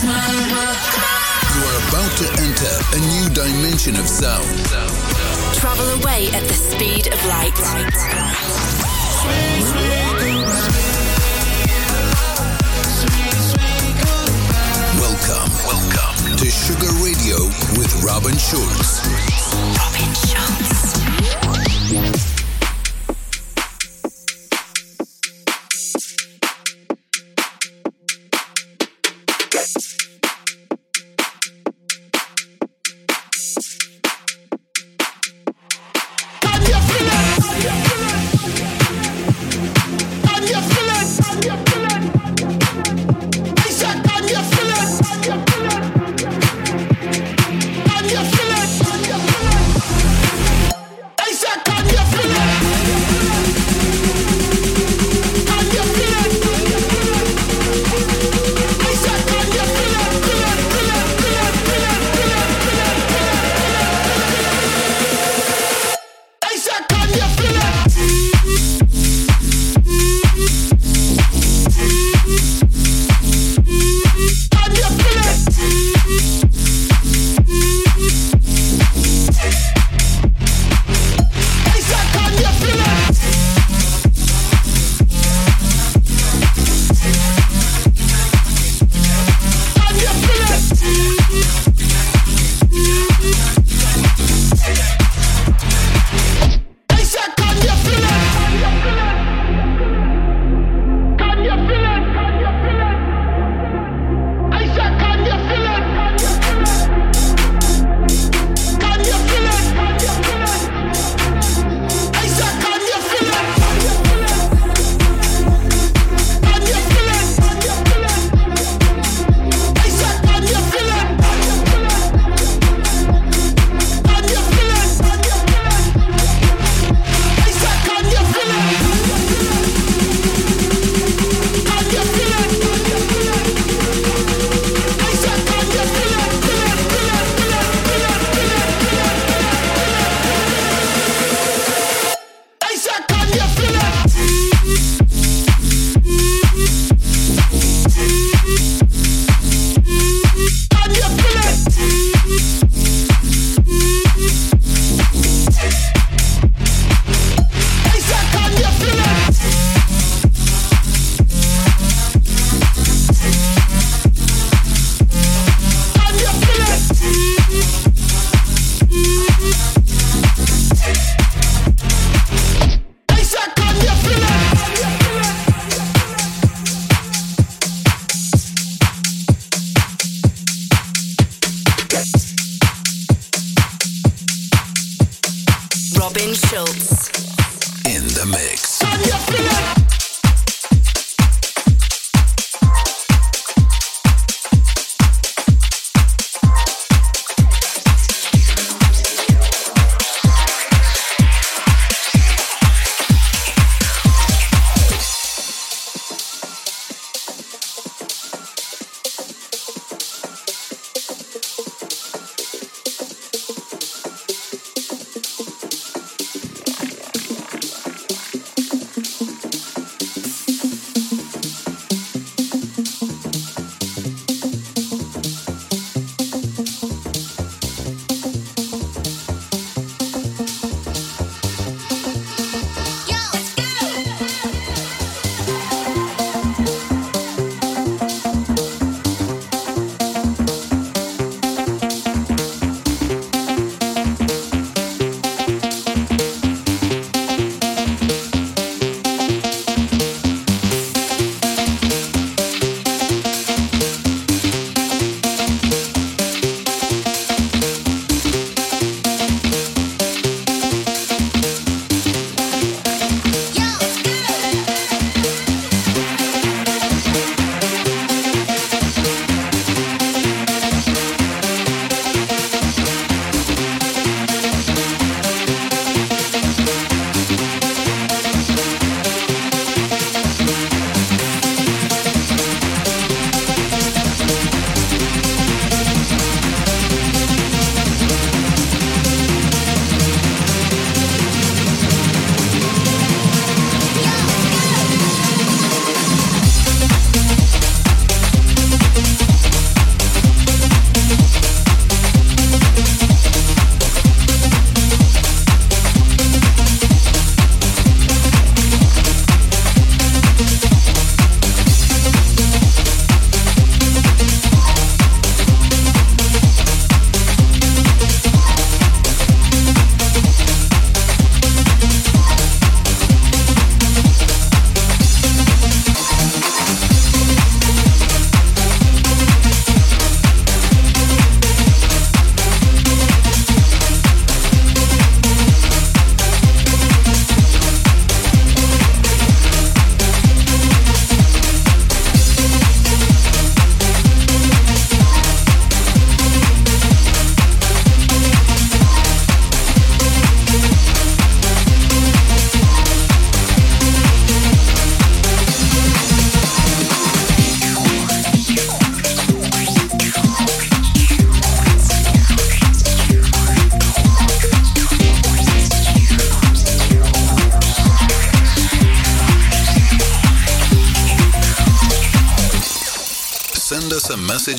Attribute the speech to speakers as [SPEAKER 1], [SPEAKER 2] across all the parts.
[SPEAKER 1] You are about to enter a new dimension of sound.
[SPEAKER 2] Travel away at the speed of light.
[SPEAKER 1] Welcome, welcome to Sugar Radio with Robin Schulz.
[SPEAKER 2] Robin Schulz.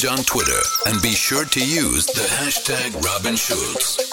[SPEAKER 1] On Twitter and be sure to use the hashtag Robin Schulz.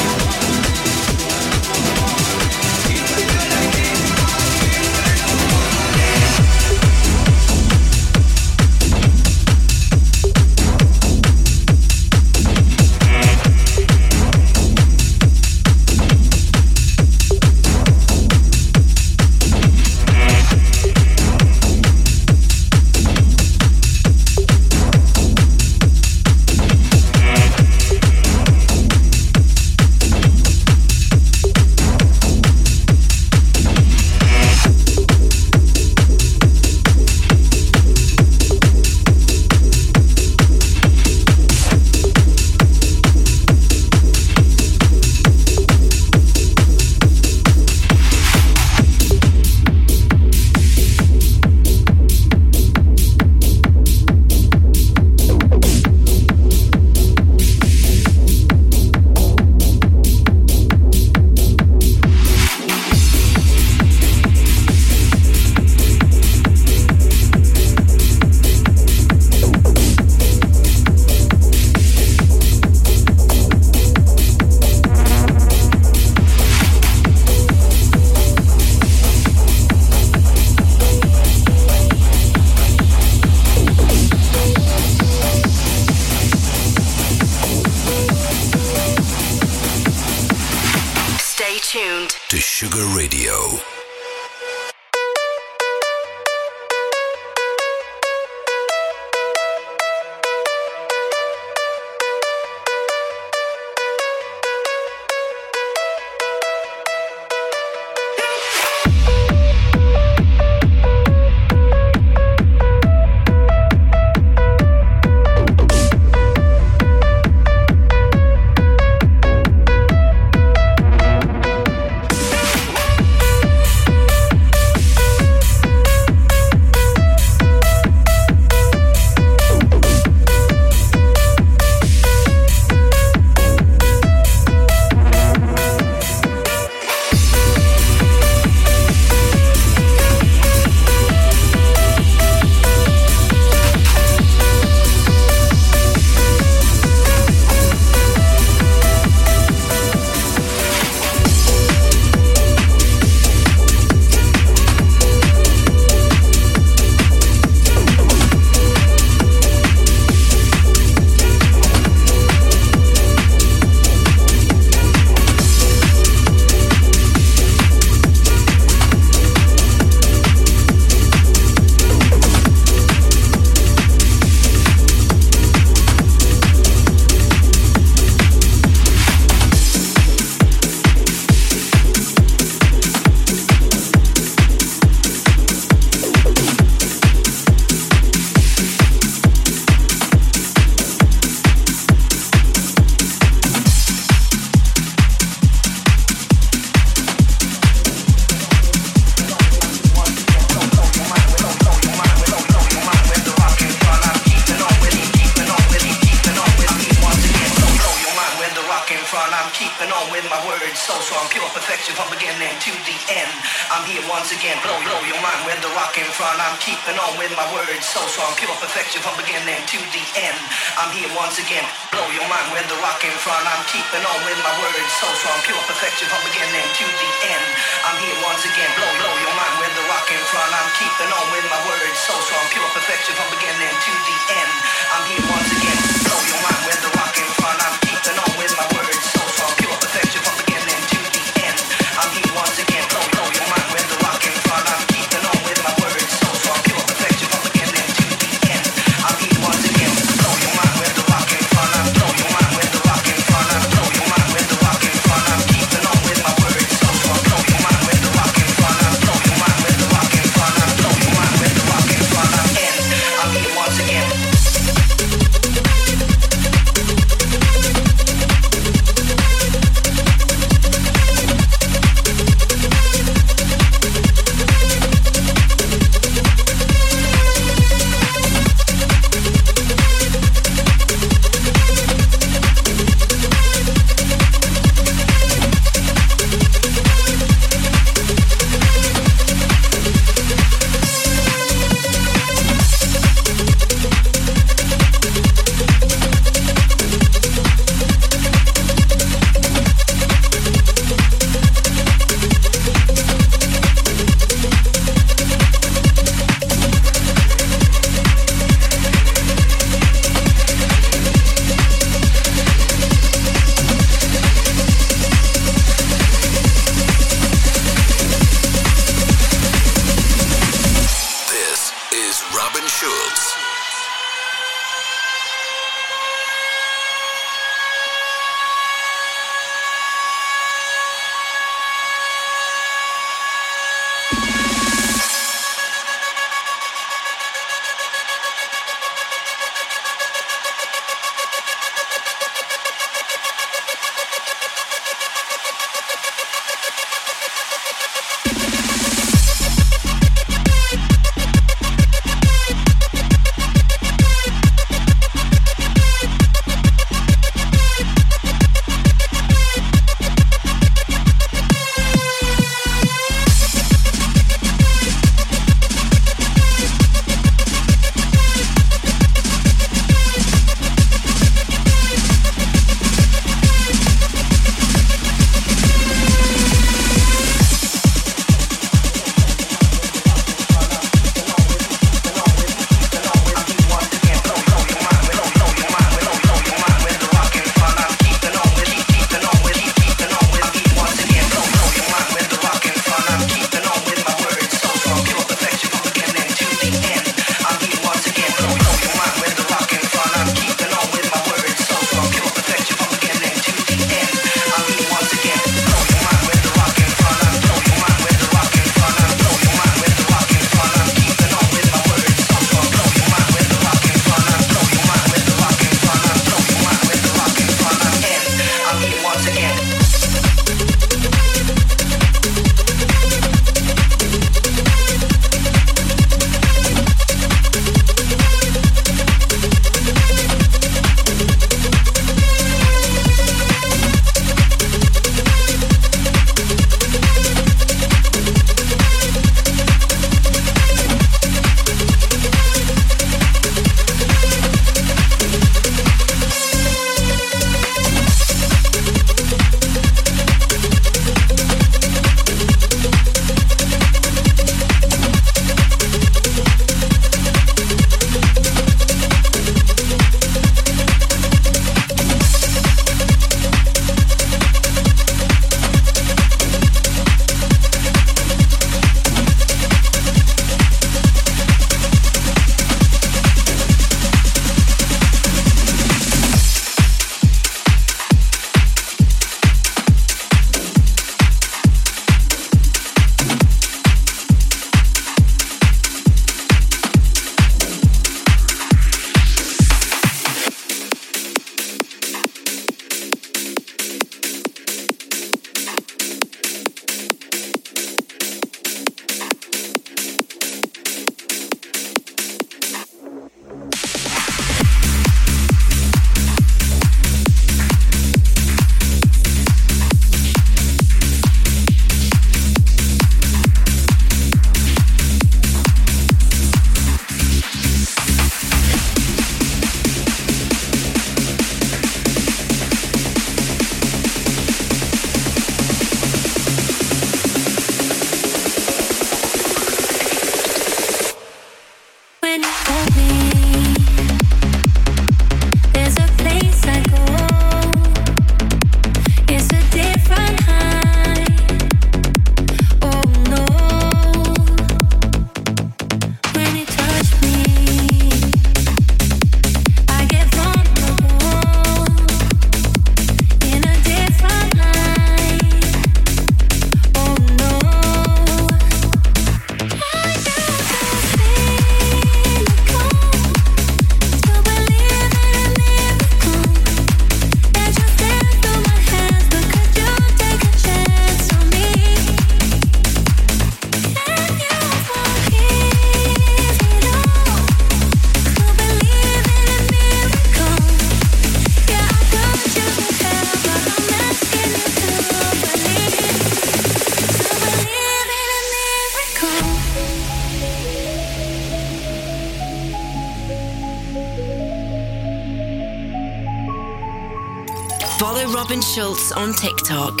[SPEAKER 2] Schulz on TikTok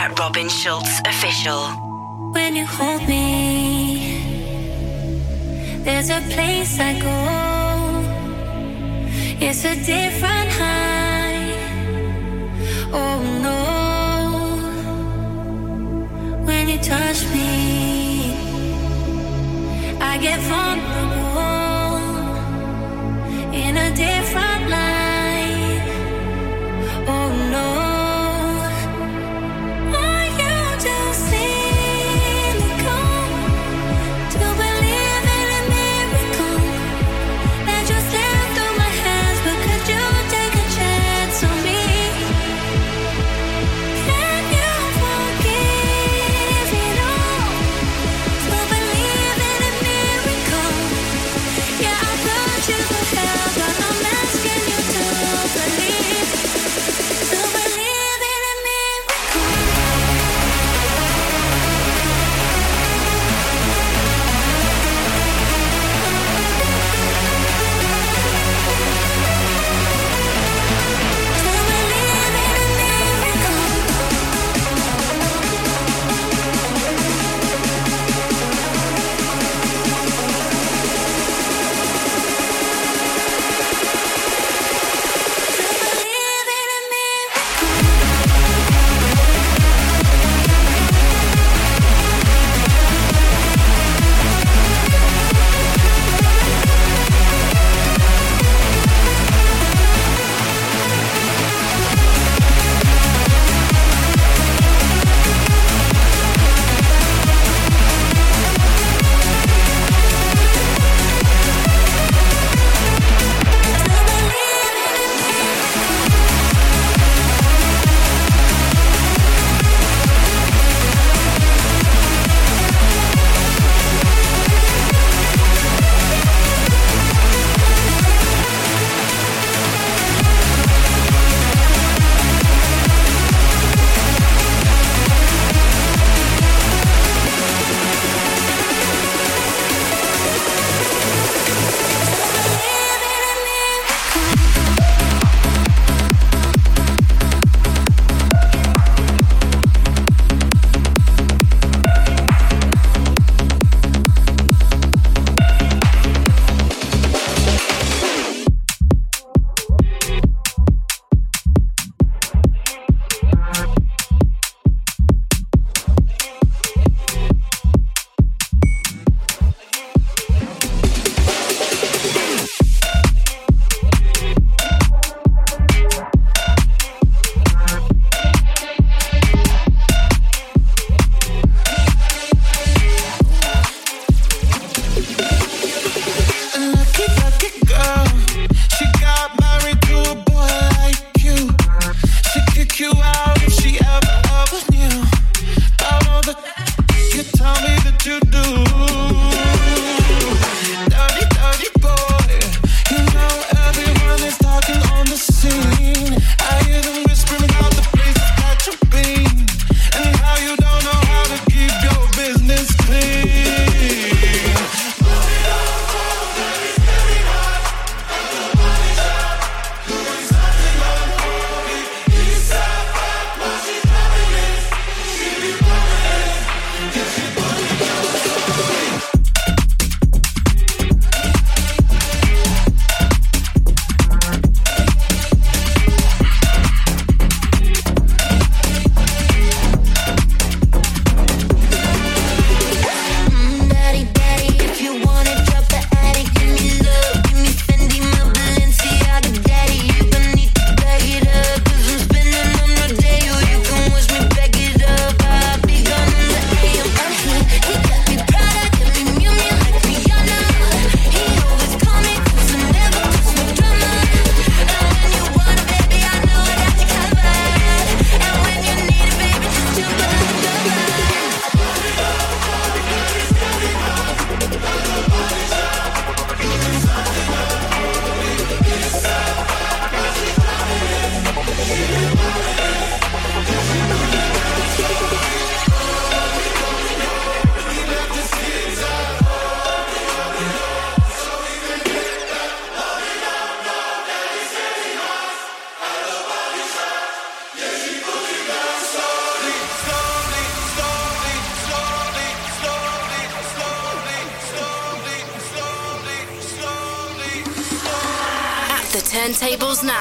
[SPEAKER 2] at Robin Schulz Official.
[SPEAKER 3] When you hold me, there's a place I go. It's a different high. Oh no. When you touch me, I get vulnerable in a different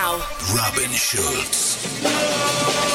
[SPEAKER 2] now.
[SPEAKER 1] Robin Schulz.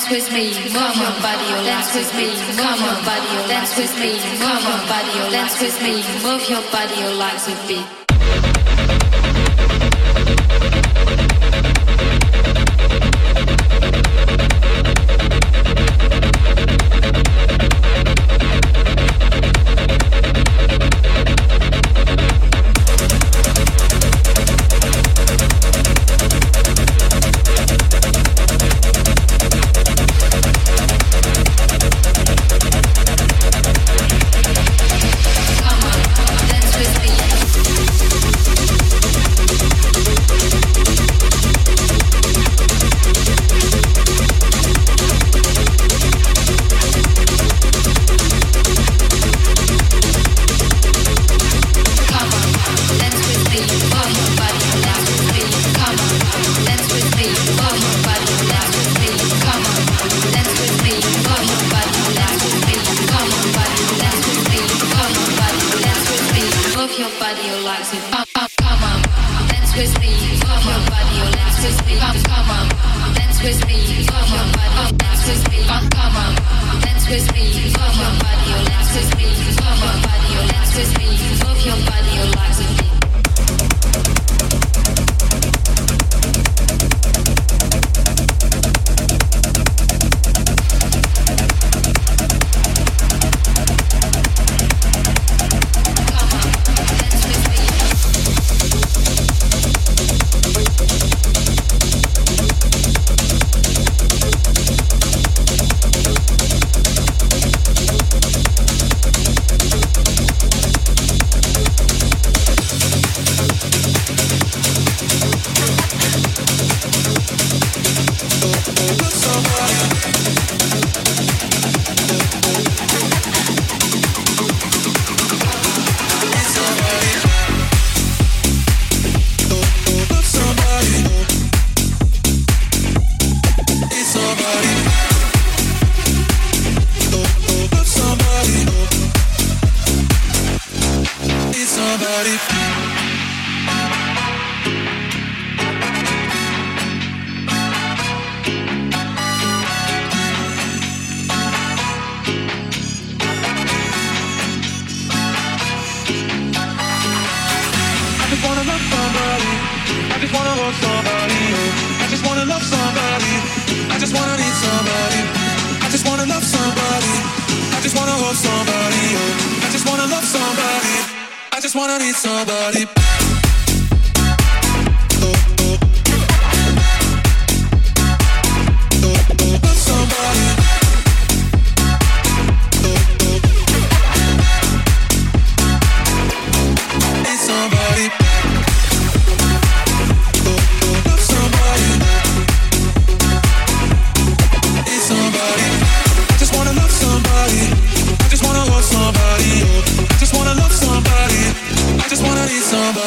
[SPEAKER 4] dance with me, move your body, your dance with me, move your body, your dance with me, move your body, or dance with me, move your body, or legs with me.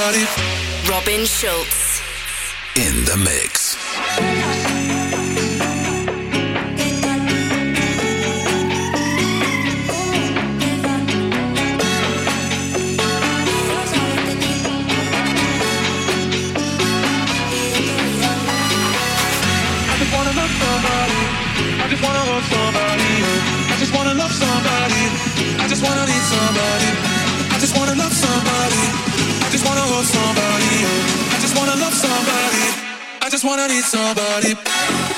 [SPEAKER 2] Robin Schulz.
[SPEAKER 1] In the mix.
[SPEAKER 5] somebody. I just wanna love somebody. I just wanna need somebody.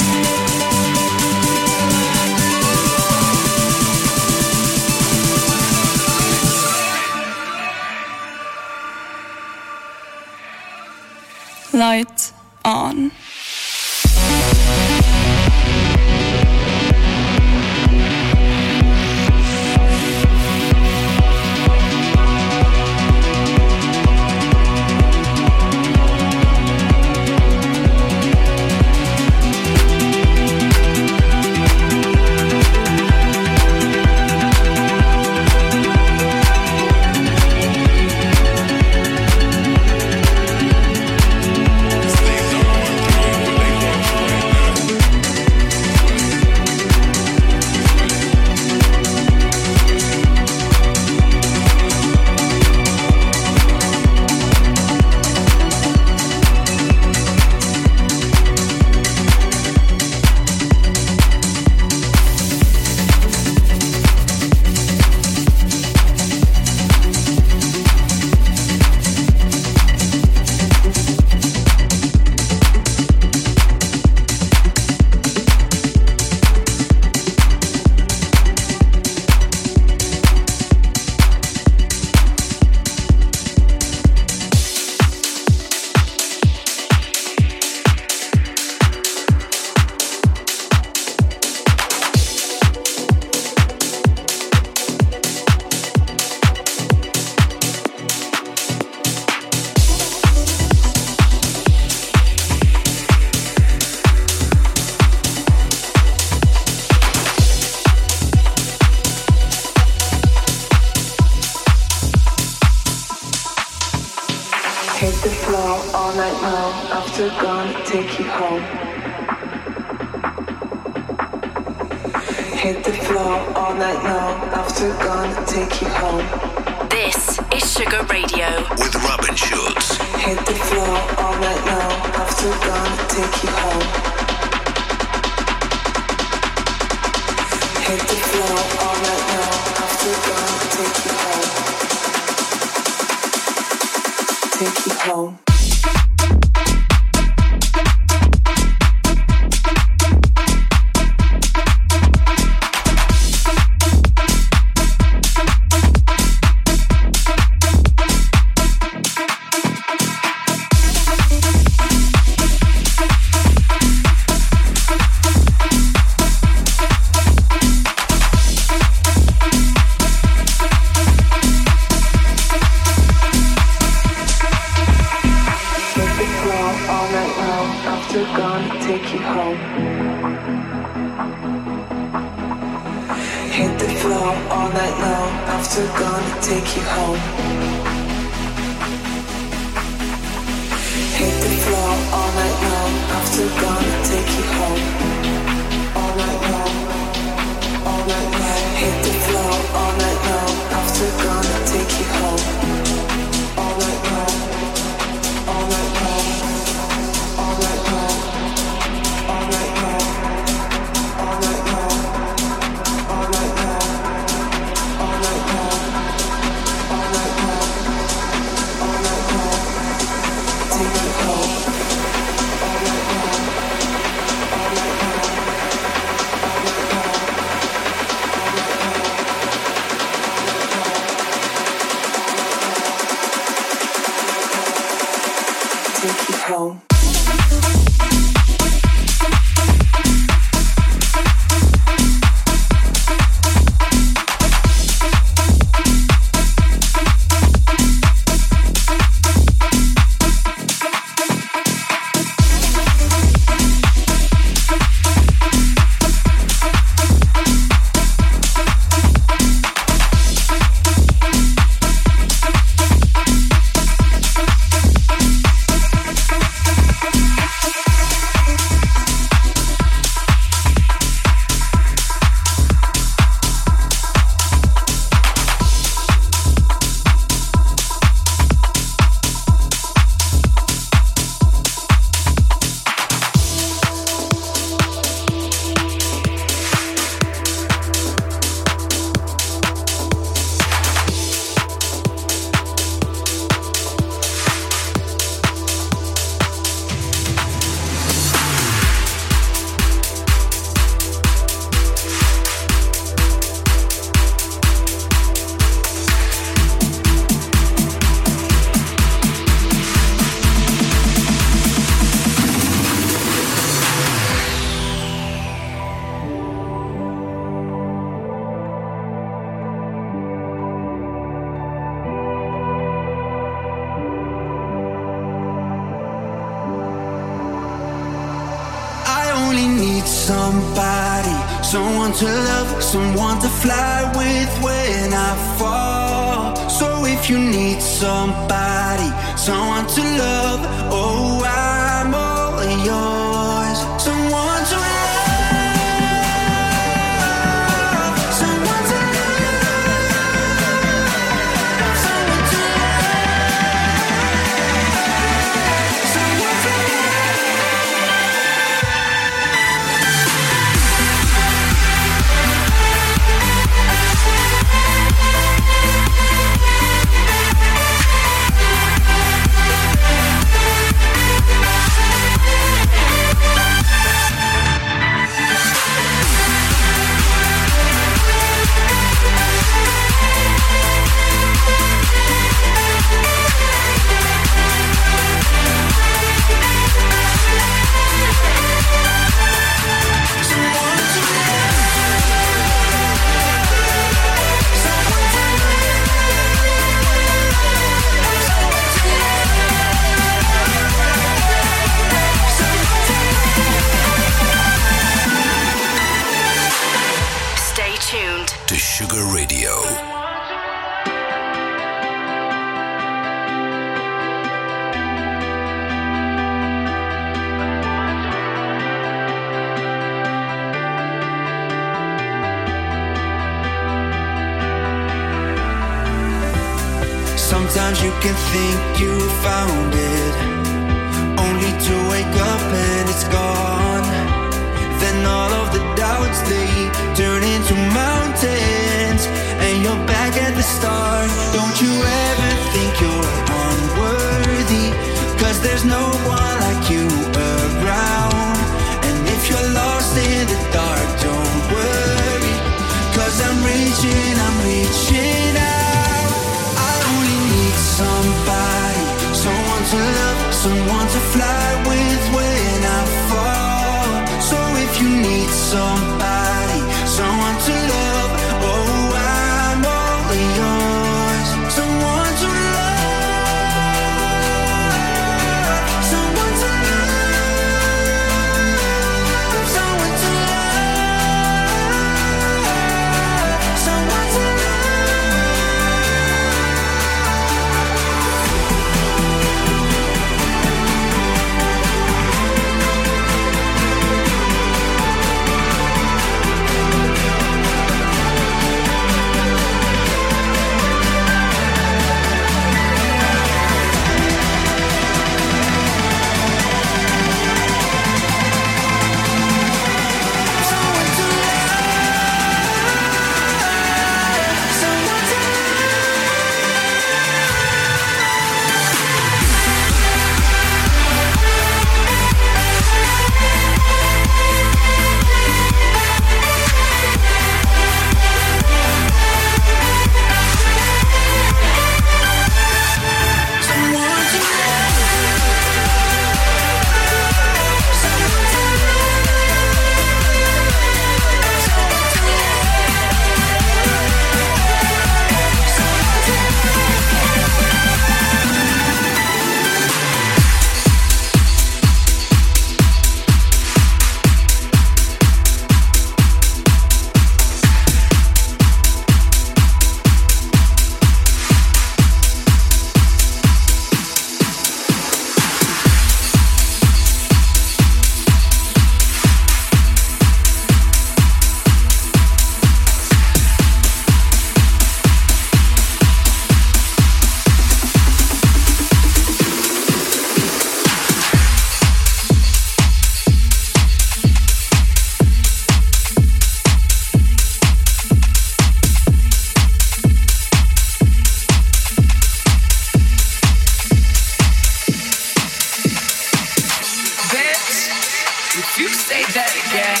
[SPEAKER 6] If you
[SPEAKER 7] say that again,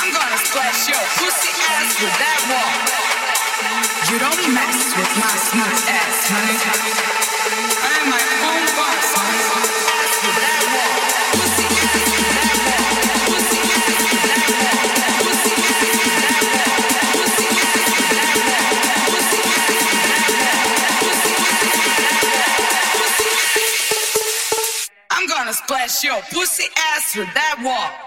[SPEAKER 7] I'm gonna splash your pussy ass with that wall. You don't mess with my smooth ass. pussy ass with that
[SPEAKER 1] walk.